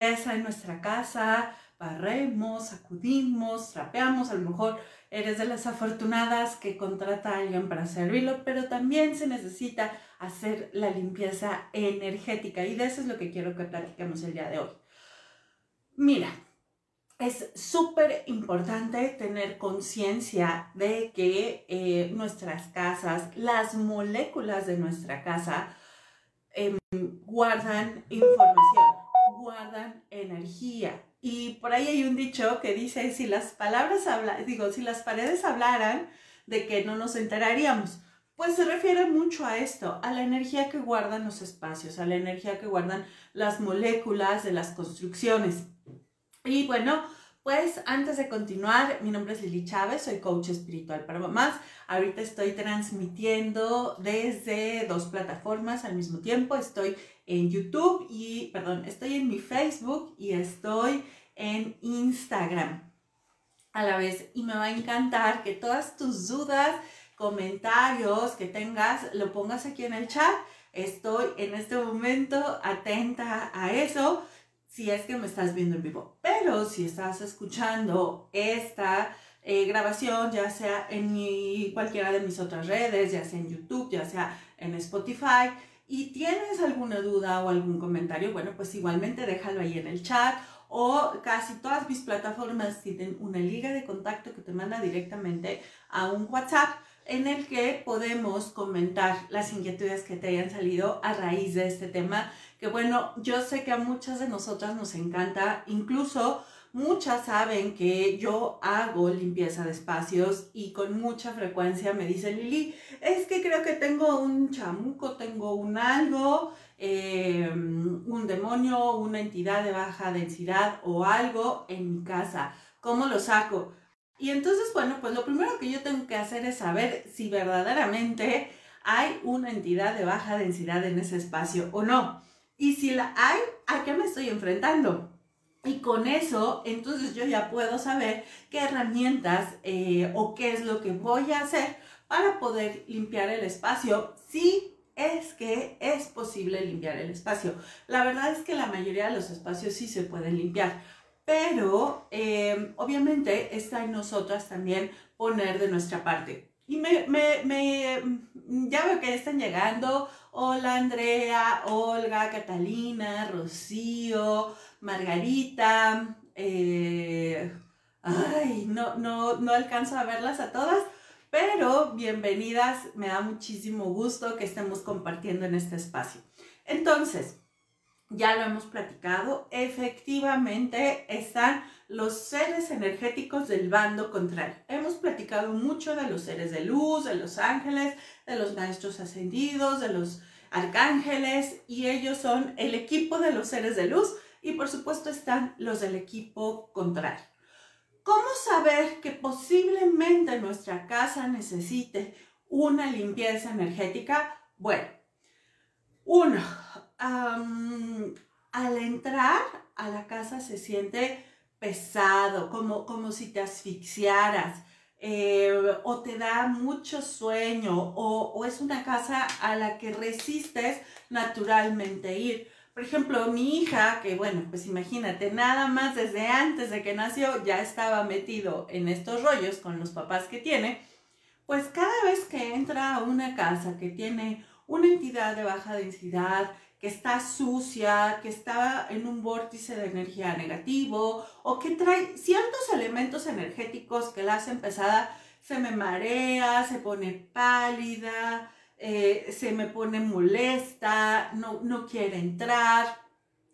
en nuestra casa, barremos, sacudimos, trapeamos, a lo mejor eres de las afortunadas que contrata a alguien para servirlo, pero también se necesita hacer la limpieza energética y de eso es lo que quiero que platiquemos el día de hoy. Mira, es súper importante tener conciencia de que eh, nuestras casas, las moléculas de nuestra casa, em, guardan información, guardan energía. Y por ahí hay un dicho que dice, si las palabras hablan, digo, si las paredes hablaran, de que no nos enteraríamos. Pues se refiere mucho a esto, a la energía que guardan los espacios, a la energía que guardan las moléculas de las construcciones. Y bueno, pues antes de continuar, mi nombre es Lili Chávez, soy coach espiritual para mamás. Ahorita estoy transmitiendo desde dos plataformas al mismo tiempo. Estoy en YouTube y, perdón, estoy en mi Facebook y estoy en Instagram a la vez. Y me va a encantar que todas tus dudas, comentarios que tengas, lo pongas aquí en el chat. Estoy en este momento atenta a eso si es que me estás viendo en vivo. Pero si estás escuchando esta eh, grabación, ya sea en mi, cualquiera de mis otras redes, ya sea en YouTube, ya sea en Spotify, y tienes alguna duda o algún comentario, bueno, pues igualmente déjalo ahí en el chat o casi todas mis plataformas tienen una liga de contacto que te manda directamente a un WhatsApp en el que podemos comentar las inquietudes que te hayan salido a raíz de este tema que bueno, yo sé que a muchas de nosotras nos encanta, incluso muchas saben que yo hago limpieza de espacios y con mucha frecuencia me dicen, Lili, es que creo que tengo un chamuco, tengo un algo, em, un demonio, una entidad de baja densidad o algo en mi casa. ¿Cómo lo saco? Y entonces, bueno, pues lo primero que yo tengo que hacer es saber si verdaderamente hay una entidad de baja densidad en ese espacio o no. Y si la hay, ¿a qué me estoy enfrentando? Y con eso, entonces yo ya puedo saber qué herramientas eh, o qué es lo que voy a hacer para poder limpiar el espacio si es que es posible limpiar el espacio. La verdad es que la mayoría de los espacios sí se pueden limpiar, pero eh, obviamente está en nosotras también poner de nuestra parte. Y me, me, me, ya veo que están llegando Hola Andrea, Olga, Catalina, Rocío, Margarita. Eh, ay, no, no, no alcanzo a verlas a todas, pero bienvenidas. Me da muchísimo gusto que estemos compartiendo en este espacio. Entonces, ya lo hemos platicado, efectivamente están los seres energéticos del bando contrario. Hemos platicado mucho de los seres de luz, de los ángeles, de los maestros ascendidos, de los arcángeles, y ellos son el equipo de los seres de luz, y por supuesto están los del equipo contrario. ¿Cómo saber que posiblemente nuestra casa necesite una limpieza energética? Bueno, uno, al entrar a la casa se siente pesado, como, como si te asfixiaras, eh, o te da mucho sueño, o, o, es una casa a la que resistes naturalmente ir. Por ejemplo, mi hija, que bueno, pues imagínate, nada más desde antes de que nació ya estaba metido en estos rollos con los papás que tiene, pues cada vez que entra a una casa que tiene una entidad de baja densidad, que está sucia, que está en un vórtice de energía negativo o que trae ciertos elementos energéticos que la hacen pesada, se me marea, se pone pálida, eh, se me pone molesta, no, no quiere entrar,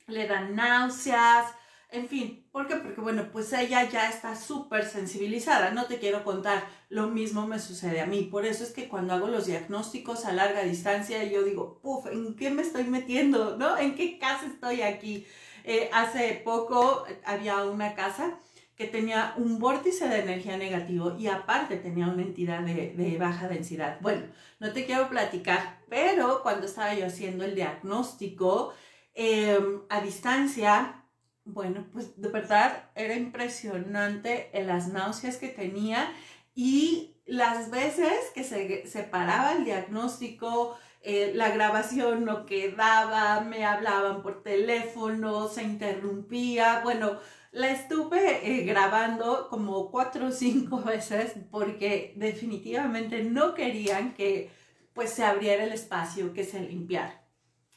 le dan náuseas, en fin, ¿por qué? Porque bueno, pues ella ya está súper sensibilizada, no te quiero contar, lo mismo me sucede a mí, por eso es que cuando hago los diagnósticos a larga distancia, yo digo, puff, ¿en qué me estoy metiendo? ¿No? ¿En qué casa estoy aquí? Eh, hace poco había una casa que tenía un vórtice de energía negativo y aparte tenía una entidad de, baja densidad. Bueno, no te quiero platicar, pero cuando estaba yo haciendo el diagnóstico em, a distancia, bueno, pues de verdad era impresionante las náuseas que tenía y las veces que se separaba el diagnóstico, eh, la grabación no quedaba, me hablaban por teléfono, se interrumpía. Bueno, la estuve eh, grabando como cuatro o cinco veces porque definitivamente no querían que pues se abriera el espacio, que se limpiara.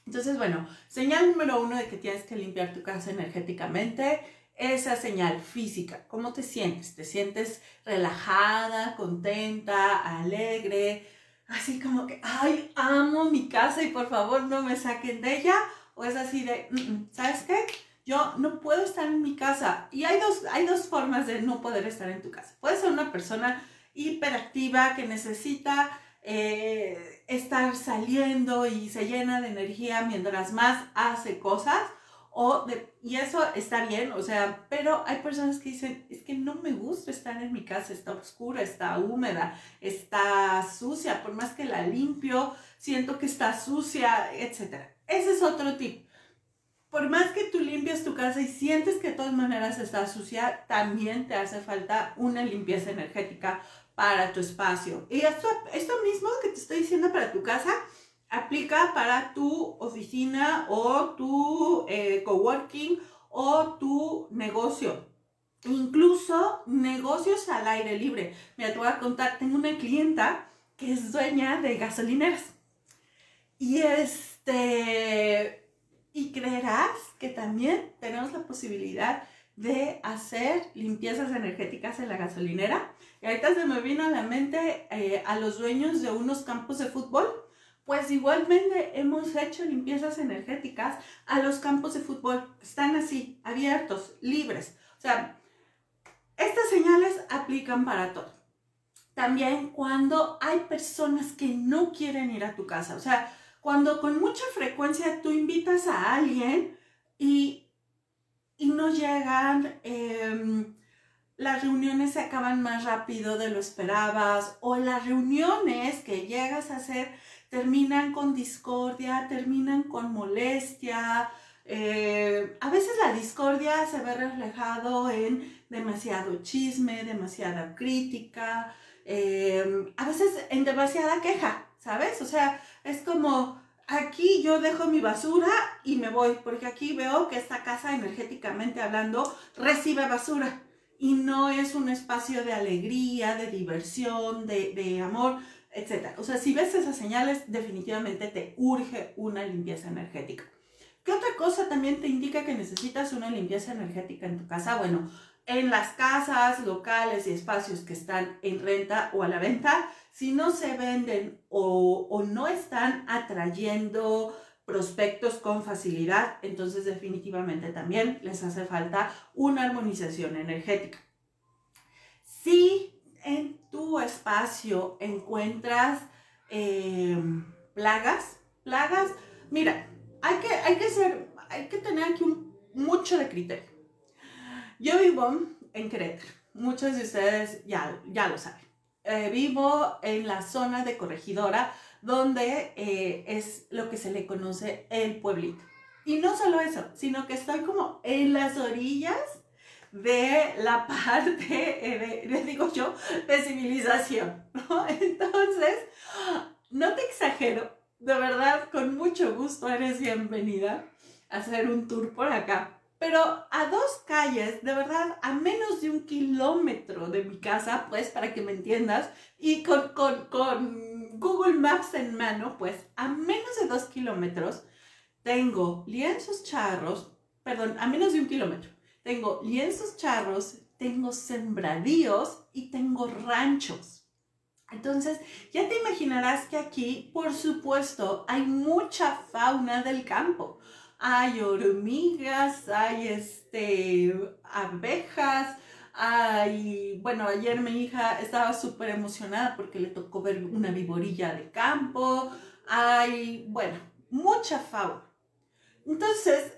Entonces, bueno, señal número uno de que tienes que limpiar tu casa energéticamente, esa señal física. ¿Cómo te sientes? ¿Te sientes relajada, contenta, alegre? Así como que, ay, amo mi casa y por favor no me saquen de ella. O es así de, mm, mm, ¿sabes qué? Yo no puedo estar en mi casa. Y hay dos, hay dos formas de no poder estar en tu casa. Puedes ser una persona hiperactiva que necesita eh, estar saliendo y se llena de energía mientras más hace cosas. O y eso está bien, o sea, pero hay personas que dicen, es que no me gusta estar en mi casa, está oscura, está húmeda, está sucia, por más que la limpio, siento que está sucia, etc. Ese es otro tip por más que tú limpies tu casa y sientes que de todas maneras está sucia, también te hace falta una limpieza energética para tu espacio. Y esto, esto mismo que te estoy diciendo para tu casa, aplica para tu oficina o tu eh, coworking o tu negocio. Incluso negocios al aire libre. Mira, te voy a contar, tengo una clienta que es dueña de gasolineras. Y este, y creerás que también tenemos la posibilidad de hacer limpiezas energéticas en la gasolinera. Y ahorita se me vino a la mente eh, a los dueños de unos campos de fútbol. Pues igualmente hemos hecho limpiezas energéticas a los campos de fútbol. Están así, abiertos, libres. O sea, estas señales aplican para todo. También cuando hay personas que no quieren ir a tu casa. O sea, cuando con mucha frecuencia tú invitas a alguien y, y no llegan, em, las reuniones se acaban más rápido de lo esperabas o las reuniones que llegas a hacer terminan con discordia, terminan con molestia. Eh, a veces la discordia se ve reflejado en demasiado chisme, demasiada crítica, em, a veces en demasiada queja, ¿sabes? O sea, es como, aquí yo dejo mi basura y me voy, porque aquí veo que esta casa energéticamente hablando recibe basura y no es un espacio de alegría, de diversión, de, amor, etc. O sea, si ves esas señales, definitivamente te urge una limpieza energética. ¿Qué otra cosa también te indica que necesitas una limpieza energética en tu casa? Bueno, en las casas, locales y espacios que están en renta o a la venta, si no se venden o, no están atrayendo prospectos con facilidad, entonces definitivamente también les hace falta una armonización energética. Si en tu espacio encuentras em, plagas, plagas, mira, hay que, hay que, ser, hay que tener aquí mucho de criterio. Yo vivo en Querétaro. Muchos de ustedes ya, ya lo saben. Eh, vivo en la zona de Corregidora, donde eh, es lo que se le conoce el pueblito. Y no solo eso, sino que estoy como en las orillas de la parte, eh, digo yo, de civilización. Entonces, no te exagero, de verdad, con mucho gusto eres bienvenida a hacer un tour por acá pero a dos calles, de verdad, a menos de un kilómetro de mi casa, pues para que me entiendas, y con, con, Google Maps en mano, pues a menos de dos kilómetros, tengo lienzos charros, perdón, a menos de un kilómetro, tengo lienzos charros, tengo sembradíos y tengo ranchos. Entonces, ya te imaginarás que aquí, por supuesto, hay mucha fauna del campo hay hormigas, hay este, abejas, hay, bueno, ayer mi hija estaba súper emocionada porque le tocó ver una viborilla de campo, hay, bueno, mucha fauna. Entonces,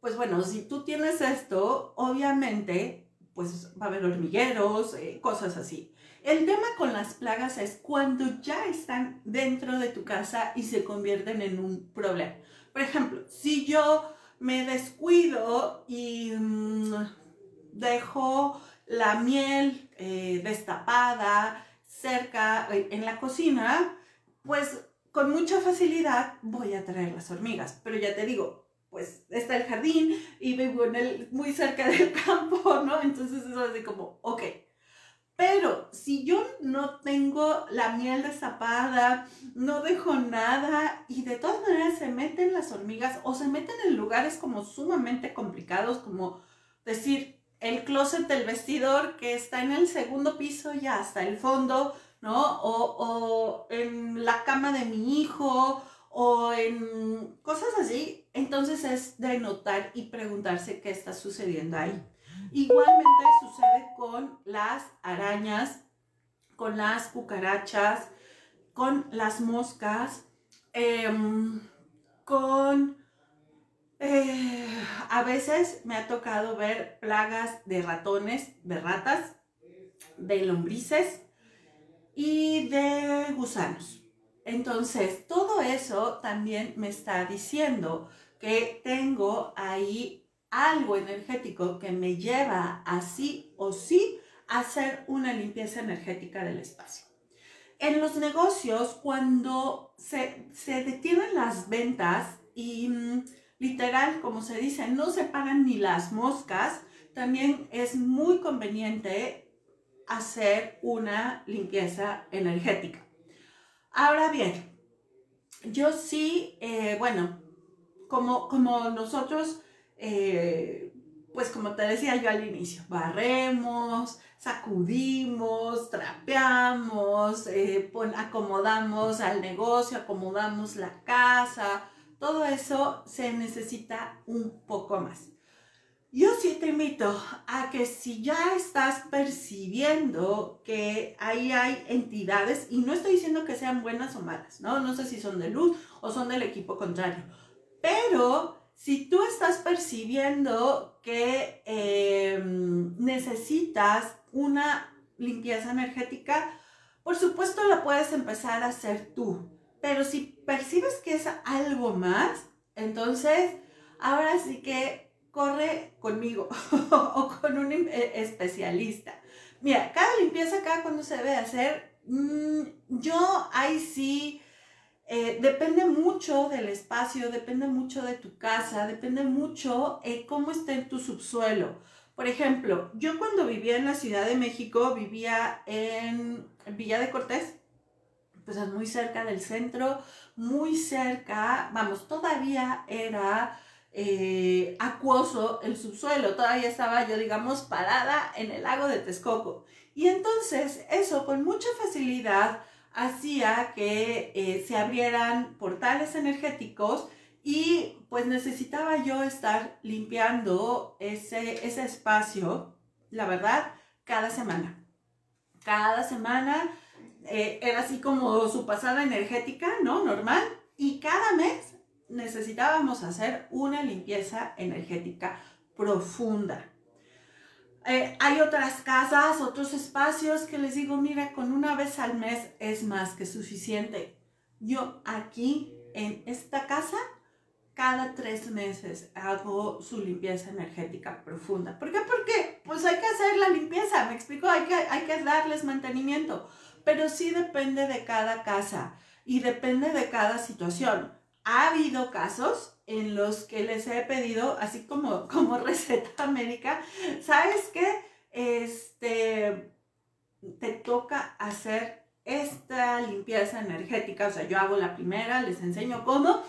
pues bueno, si tú tienes esto, obviamente, pues va a haber hormigueros, eh, cosas así. El tema con las plagas es cuando ya están dentro de tu casa y se convierten en un problema. Por ejemplo, si yo me descuido y mm, dejo la miel eh, destapada cerca eh, en la cocina, pues con mucha facilidad voy a traer las hormigas. Pero ya te digo, pues está el jardín y vivo en el, muy cerca del campo, ¿no? Entonces es así como, ok. Pero si yo no tengo la miel destapada, no dejo nada y de todas maneras se meten las hormigas o se meten en lugares como sumamente complicados, como decir, el closet del vestidor que está en el segundo piso y hasta el fondo, ¿no? O, o en la cama de mi hijo o en cosas así. Entonces es de notar y preguntarse qué está sucediendo ahí. Igualmente sucede con las arañas, con las cucarachas, con las moscas, em, con... Eh, a veces me ha tocado ver plagas de ratones, de ratas, de lombrices y de gusanos. Entonces, todo eso también me está diciendo que tengo ahí algo energético que me lleva así o sí a hacer una limpieza energética del espacio. En los negocios, cuando se, detienen las ventas y mm, literal, como se dice, no se pagan ni las moscas, también es muy conveniente hacer una limpieza energética. Ahora bien, yo sí, eh, bueno, como, como nosotros eh, pues como te decía yo al inicio, barremos, sacudimos, trapeamos, eh, acomodamos al negocio, acomodamos la casa, todo eso se necesita un poco más. Yo sí te invito a que si ya estás percibiendo que ahí hay entidades, y no estoy diciendo que sean buenas o malas, ¿no? No sé si son de luz o son del equipo contrario, pero si tú estás percibiendo que em, necesitas una limpieza energética, por supuesto la puedes empezar a hacer tú. Pero si percibes que es algo más, entonces ahora sí que corre conmigo o con un eh, especialista. Mira, cada limpieza, cada cuando se debe hacer, mm, yo ahí sí eh, depende mucho del espacio, depende mucho de tu casa, depende mucho eh, cómo está en tu subsuelo. Por ejemplo, yo cuando vivía en la Ciudad de México, vivía en, Villa de Cortés, pues es muy cerca del centro, muy cerca, vamos, todavía era eh, acuoso el subsuelo, todavía estaba yo, digamos, parada en el lago de Texcoco. Y entonces eso con mucha facilidad hacía que eh, se abrieran portales energéticos y pues necesitaba yo estar limpiando ese, ese espacio, la verdad, cada semana. Cada semana eh, era así como su pasada energética, ¿no? Normal. Y cada mes necesitábamos hacer una limpieza energética profunda. Eh, hay otras casas, otros espacios que les digo, mira, con una vez al mes es más que suficiente. Yo aquí en esta casa, cada tres meses hago su limpieza energética profunda. ¿Por qué? Porque pues hay que hacer la limpieza, me explico, hay que, hay que darles mantenimiento. Pero sí depende de cada casa y depende de cada situación. Ha habido casos en los que les he pedido, así como, como receta médica, ¿sabes qué? Este, te toca hacer esta limpieza energética, o sea, yo hago la primera, les enseño cómo,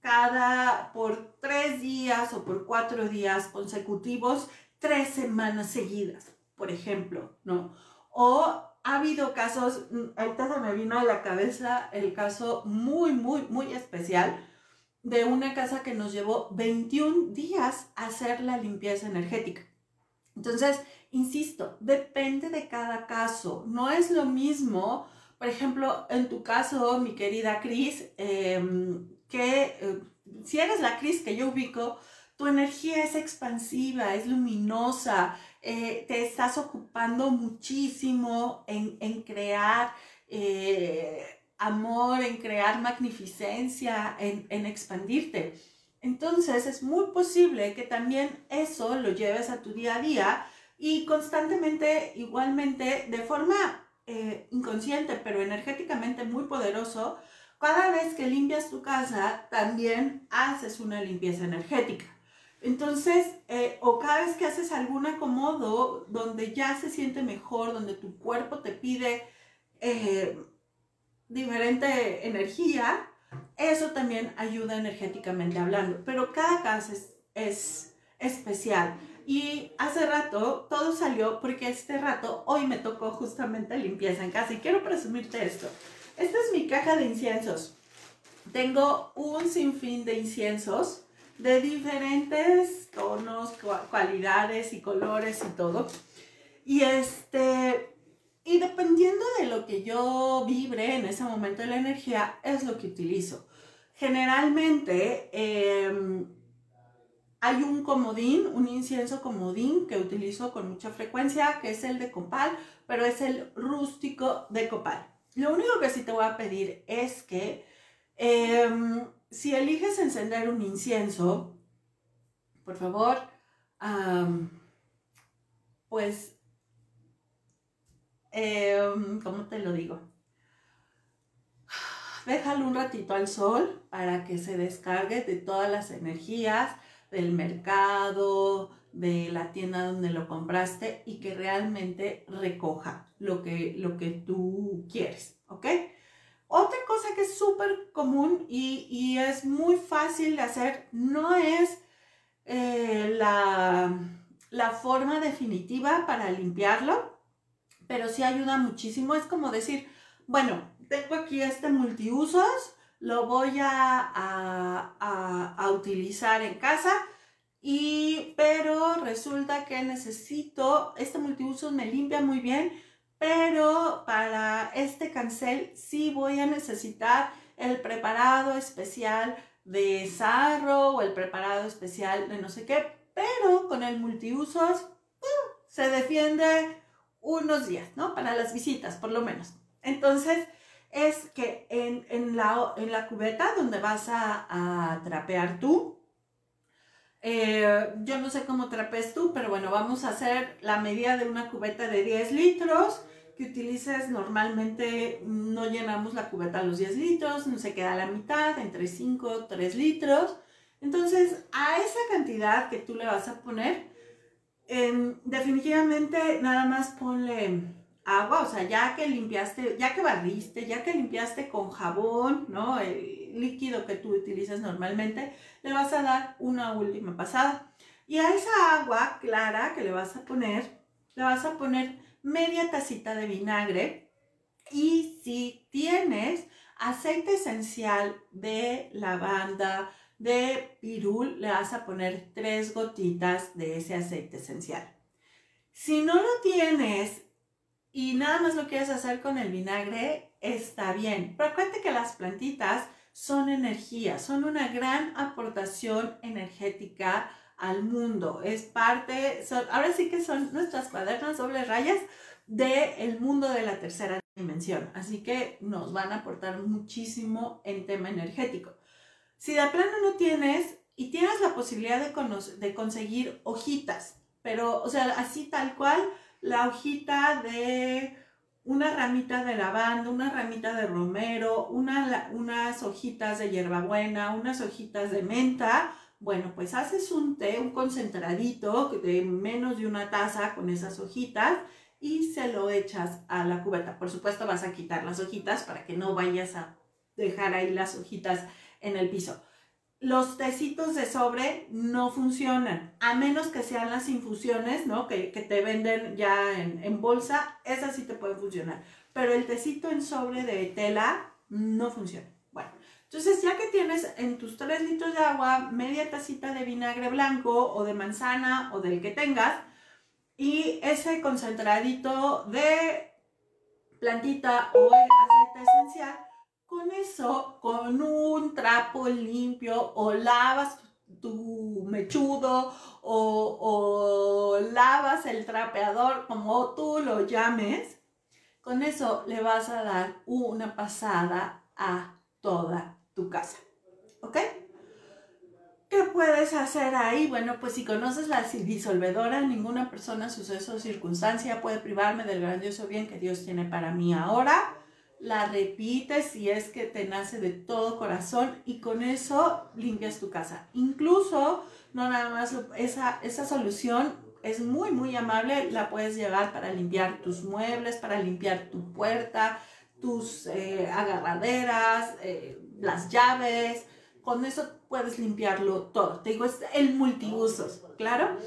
cada, por tres días o por cuatro días consecutivos, tres semanas seguidas, por ejemplo, ¿no? O ha habido casos, mm, ahorita se me vino a la cabeza el caso muy, muy, muy especial de una casa que nos llevó 21 días hacer la limpieza energética. Entonces, insisto, depende de cada caso. No es lo mismo, por ejemplo, en tu caso, mi querida Cris, em, que eh, si eres la Cris que yo ubico, tu energía es expansiva, es luminosa, eh, te estás ocupando muchísimo en, en crear eh, amor, en crear magnificencia, en, expandirte. Entonces es muy posible que también eso lo lleves a tu día a día y constantemente, igualmente, de forma eh, inconsciente, pero energéticamente muy poderoso, cada vez que limpias tu casa, también haces una limpieza energética. Entonces, eh, o cada vez que haces algún acomodo donde ya se siente mejor, donde tu cuerpo te pide eh, diferente energía, eso también ayuda energéticamente hablando. Pero cada casa es, es especial. Y hace rato todo salió porque este rato hoy me tocó justamente limpieza en casa y quiero presumirte esto. Esta es mi caja de inciensos. Tengo un sinfín de inciensos de diferentes tonos, cualidades y colores y todo. Y este, y dependiendo de lo que yo vibre en ese momento de la energía, es lo que utilizo. Generalmente em, hay un comodín, un incienso comodín que utilizo con mucha frecuencia, que es el de copal, pero es el rústico de copal. Lo único que sí te voy a pedir es que em, si eliges encender un incienso, por favor, pues, em, ¿cómo te lo digo? Déjalo un ratito al sol para que se descargue de todas las energías del mercado, de la tienda donde lo compraste y que realmente recoja lo que, lo que tú quieres, ¿ok? Otra cosa que es súper común y, es muy fácil de hacer, no es eh, la, la forma definitiva para limpiarlo, pero sí ayuda muchísimo. Es como decir, bueno, tengo aquí este multiusos, lo voy a, a, a, utilizar en casa, y, pero resulta que necesito, este multiusos me limpia muy bien, pero para este cancel sí voy a necesitar el preparado especial de sarro o el preparado especial de no sé qué, pero con el multiusos se defiende unos días, ¿no? Para las visitas, por lo menos. Entonces, es que en, la, en la, cubeta donde vas a, trapear tú, eh, yo no sé cómo trapes tú, pero bueno, vamos a hacer la medida de una cubeta de 10 litros que utilices normalmente no llenamos la cubeta a los 10 litros, no se queda la mitad, entre 5 3 litros. Entonces, a esa cantidad que tú le vas a poner, em, definitivamente nada más ponle agua, o sea, ya que limpiaste, ya que barriste, ya que limpiaste con jabón, ¿no? El líquido que tú utilizas normalmente, le vas a dar una última pasada. Y a esa agua clara que le vas a poner, le vas a poner media tacita de vinagre y si tienes aceite esencial de lavanda, de pirul, le vas a poner tres gotitas de ese aceite esencial. Si no lo tienes y nada más lo quieres hacer con el vinagre, está bien. Pero acuérdate que las plantitas son energía, son una gran aportación energética al mundo. Es parte, ahora sí que son nuestras cuadernas doble rayas del mundo de la tercera dimensión. Así que nos van a aportar muchísimo en tema energético. Si de plano no tienes y tienes la posibilidad de, de conseguir hojitas, pero, o sea, así tal cual, la hojita de una ramita de lavanda, una ramita de romero, unas hojitas de hierbabuena, unas hojitas de menta, bueno, pues haces un té, un concentradito de menos de una taza con esas hojitas y se lo echas a la cubeta. Por supuesto vas a quitar las hojitas para que no vayas a dejar ahí las hojitas en el piso. Los tecitos de sobre no funcionan, a menos que sean las infusiones, ¿no? Que, te venden ya en, en bolsa, esas sí te pueden funcionar. Pero el tecito en sobre de tela no funciona. Entonces, ya que tienes en tus 3 litros de agua media tacita de vinagre blanco o de manzana o del que tengas, y ese concentradito de plantita o aceite esencial, con eso, con un trapo limpio o lavas tu mechudo o, o lavas el trapeador, como tú lo llames, con eso le vas a dar una pasada a toda tu casa. ¿Ok? ¿Qué puedes hacer ahí? Bueno, pues si conoces la disolvedora, ninguna persona, suceso o circunstancia puede privarme del grandioso bien que Dios tiene para mí ahora. La repites si es que te nace de todo corazón y con eso limpias tu casa. Incluso, no nada más, esa, esa solución es muy, muy amable, la puedes llevar para limpiar tus muebles, para limpiar tu puerta, tus eh, agarraderas, eh, las llaves, con eso puedes limpiarlo todo. Te digo, es el multiusos, ¿claro?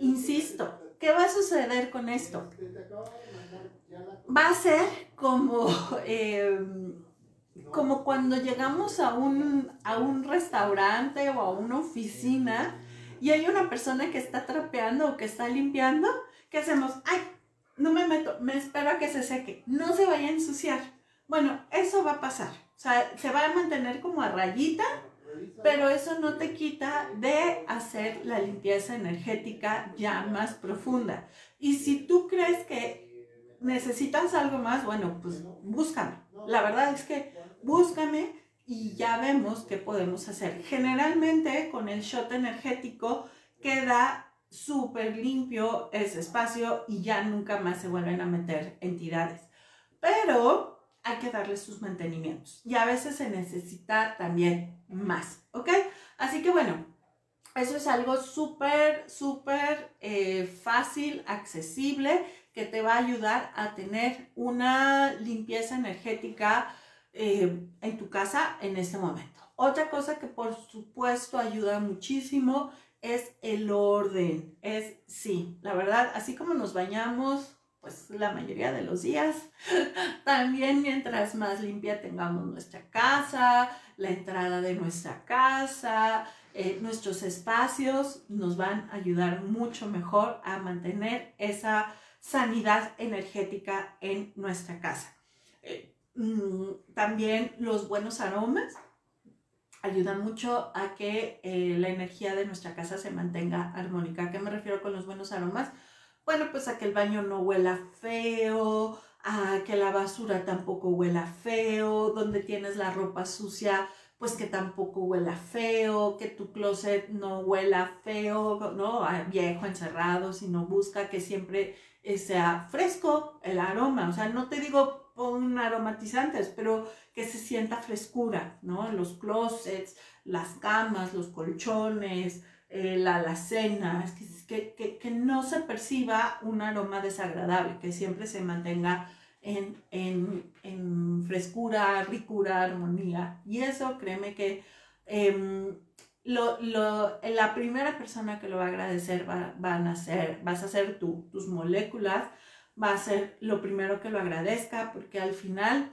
Insisto, ¿qué va a suceder con esto? Va a ser como, em, como cuando llegamos a un, a un restaurante o a una oficina y hay una persona que está trapeando o que está limpiando. ¿Qué hacemos? ¡Ay! No me meto, me espero a que se seque. No se vaya a ensuciar. Bueno, eso va a pasar. O sea, se va a mantener como a rayita, pero eso no te quita de hacer la limpieza energética ya más profunda. Y si tú crees que necesitas algo más, bueno, pues búscame. La verdad es que búscame y ya vemos qué podemos hacer. Generalmente con el shot energético queda súper limpio ese espacio y ya nunca más se vuelven a meter entidades. Pero hay que darle sus mantenimientos y a veces se necesita también más, ¿ok? Así que bueno, eso es algo súper, súper eh, fácil, accesible, que te va a ayudar a tener una limpieza energética eh, en tu casa en este momento. Otra cosa que por supuesto ayuda muchísimo es el orden. Es, sí, la verdad, así como nos bañamos pues la mayoría de los días. También mientras más limpia tengamos nuestra casa, la entrada de nuestra casa, eh, nuestros espacios nos van a ayudar mucho mejor a mantener esa sanidad energética en nuestra casa. Eh, mm, también los buenos aromas ayudan mucho a que eh, la energía de nuestra casa se mantenga armónica. ¿A qué me refiero con los buenos aromas? Bueno, pues a que el baño no huela feo, a que la basura tampoco huela feo, donde tienes la ropa sucia, pues que tampoco huela feo, que tu closet no huela feo, ¿no? viejo, encerrado, sino busca que siempre sea fresco el aroma. O sea, no te digo pon aromatizantes, pero que se sienta frescura, ¿no? Los closets, las camas, los colchones, eh, la alacena, que, que, que, no se perciba un aroma desagradable, que siempre se mantenga en, en, en frescura, ricura, armonía. Y eso, créeme que em, lo, lo, la primera persona que lo va a agradecer va, van a ser, vas a ser tú, tus moléculas, va a ser lo primero que lo agradezca, porque al final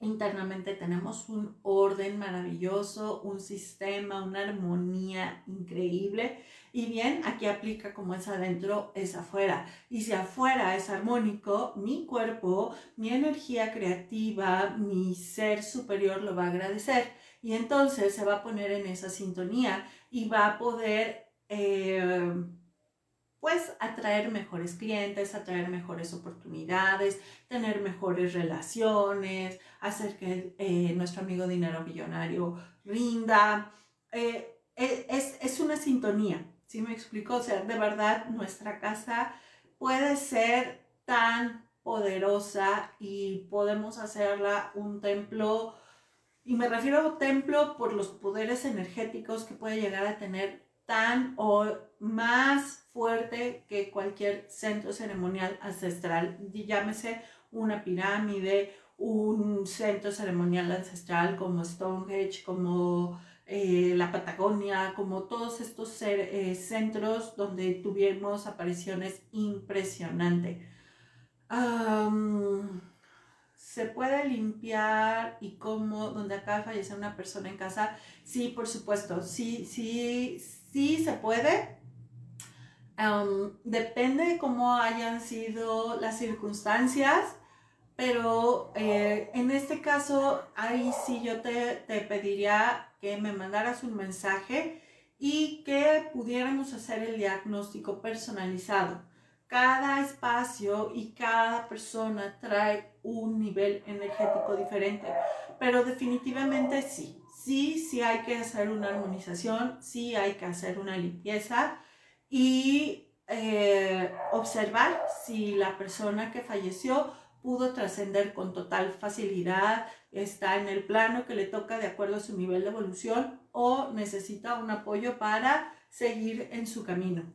internamente tenemos un orden maravilloso, un sistema, una armonía increíble. Y bien, aquí aplica como es adentro, es afuera. Y si afuera es armónico, mi cuerpo, mi energía creativa, mi ser superior lo va a agradecer. Y entonces se va a poner en esa sintonía y va a poder... Eh, pues atraer mejores clientes, atraer mejores oportunidades, tener mejores relaciones, hacer que eh, nuestro amigo dinero millonario rinda. Eh, es, es, una sintonía, ¿sí me explico? O sea, de verdad nuestra casa puede ser tan poderosa y podemos hacerla un templo, y me refiero a un templo por los poderes energéticos que puede llegar a tener tan o más fuerte que cualquier centro ceremonial ancestral, llámese una pirámide, un centro ceremonial ancestral como Stonehenge, como eh, la Patagonia, como todos estos eh, centros donde tuvimos apariciones impresionantes. Se puede limpiar y cómo, donde acaba de fallecer una persona en casa, sí, por supuesto, sí, sí, sí se puede. depende de cómo hayan sido las circunstancias, pero eh, en este caso, ahí sí yo te, te pediría que me mandaras un mensaje y que pudiéramos hacer el diagnóstico personalizado. Cada espacio y cada persona trae un nivel energético diferente, pero definitivamente sí, sí, sí hay que hacer una armonización, sí hay que hacer una limpieza y eh, observar si la persona que falleció pudo trascender con total facilidad, está en el plano que le toca de acuerdo a su nivel de evolución o necesita un apoyo para seguir en su camino.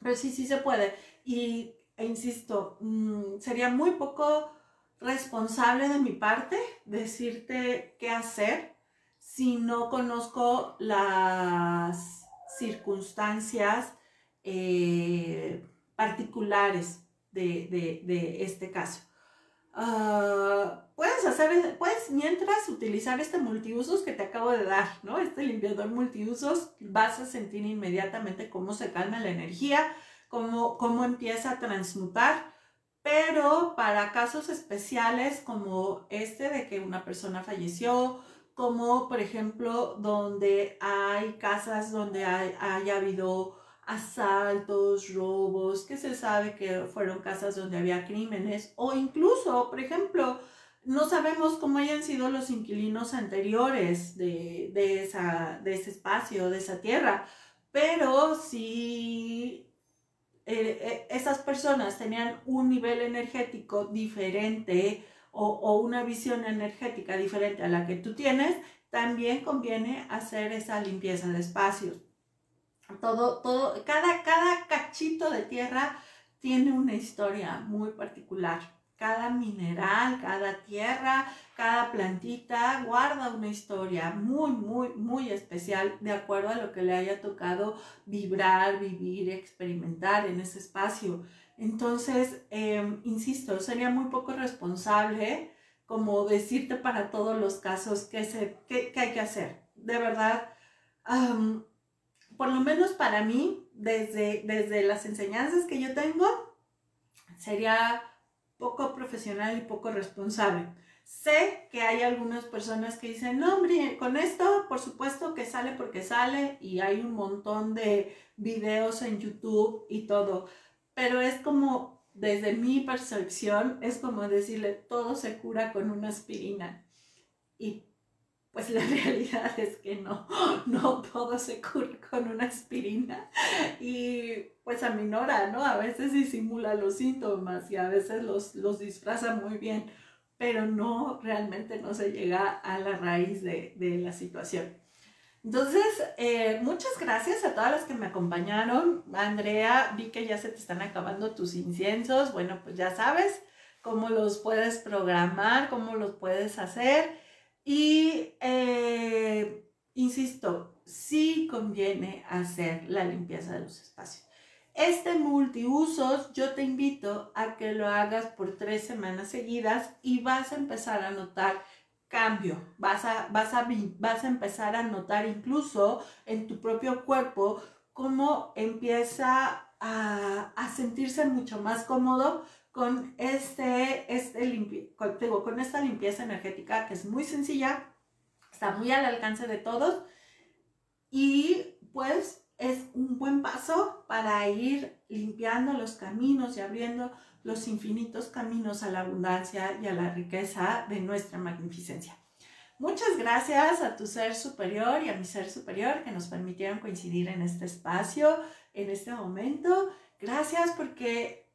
Pero sí, sí se puede. Y, e insisto, mm, sería muy poco responsable de mi parte decirte qué hacer si no conozco las circunstancias eh, particulares de, este caso. Ah, puedes hacer, puedes mientras utilizar este multiusos que te acabo de dar, ¿no? Este limpiador multiusos, vas a sentir inmediatamente cómo se calma la energía, cómo, cómo empieza a transmutar, pero para casos especiales como este de que una persona falleció, como por ejemplo donde hay casas donde hay, haya habido asaltos, robos, que se sabe que fueron casas donde había crímenes, o incluso, por ejemplo, no sabemos cómo hayan sido los inquilinos anteriores de, esa, de ese espacio, de esa tierra, pero si eh, eh, esas personas tenían un nivel energético diferente o, o una visión energética diferente a la que tú tienes, también conviene hacer esa limpieza de espacios todo, todo, cada, cada cachito de tierra tiene una historia muy particular. Cada mineral, cada tierra, cada plantita guarda una historia muy, muy, muy especial de acuerdo a lo que le haya tocado vibrar, vivir, experimentar en ese espacio. Entonces, em, insisto, sería muy poco responsable como decirte para todos los casos qué, hay que hacer. De verdad, por lo menos para mí, desde, desde las enseñanzas que yo tengo, sería poco profesional y poco responsable. Sé que hay algunas personas que dicen, no, hombre, con esto por supuesto que sale porque sale y hay un montón de videos en YouTube y todo, pero es como, desde mi percepción, es como decirle, todo se cura con una aspirina. Y pues la realidad es que no, no todo se cura con una aspirina y pues aminora, ¿no? A veces disimula los síntomas y a veces los, los disfraza muy bien, pero no, realmente no se llega a la raíz de, la situación. Entonces, eh, muchas gracias a todas las que me acompañaron. Andrea, vi que ya se te están acabando tus inciensos. Bueno, pues ya sabes cómo los puedes programar, cómo los puedes hacer. Y eh, insisto, sí conviene hacer la limpieza de los espacios. Este multiusos yo te invito a que lo hagas por tres semanas seguidas y vas a empezar a notar cambio, vas a, vas a, vas a empezar a notar incluso en tu propio cuerpo cómo empieza a, a sentirse mucho más cómodo con, este, este con, con esta limpieza energética que es muy sencilla, está muy al alcance de todos y pues es un buen paso para ir limpiando los caminos y abriendo los infinitos caminos a la abundancia y a la riqueza de nuestra magnificencia. Muchas gracias a tu ser superior y a mi ser superior que nos permitieron coincidir en este espacio, en este momento. Gracias porque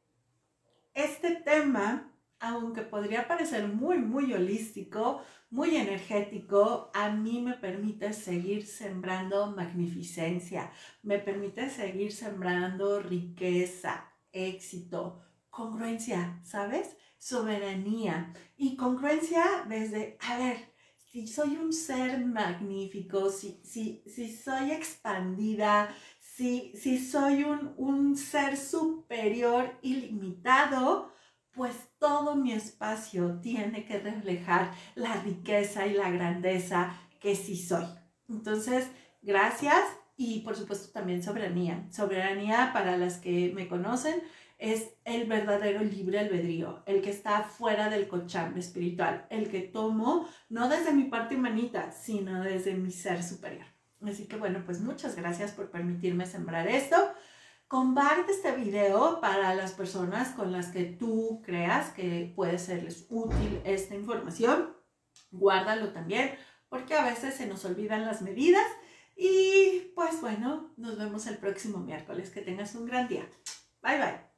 este tema, aunque podría parecer muy, muy holístico, muy energético, a mí me permite seguir sembrando magnificencia, me permite seguir sembrando riqueza, éxito, congruencia, ¿sabes? Soberanía y congruencia desde, a ver, si soy un ser magnífico, si, si, si soy expandida, si, soy un, ser superior ilimitado, pues todo mi espacio tiene que reflejar la riqueza y la grandeza que sí soy. Entonces, gracias y por supuesto también soberanía. Soberanía para las que me conocen es el verdadero libre albedrío, el que está fuera del cochambre espiritual, el que tomo no desde mi parte humanita, sino desde mi ser superior. Así que bueno, pues muchas gracias por permitirme sembrar esto. Comparte este video para las personas con las que tú creas que puede serles útil esta información. Guárdalo también porque a veces se nos olvidan las medidas. Y pues bueno, nos vemos el próximo miércoles. Que tengas un gran día. Bye bye.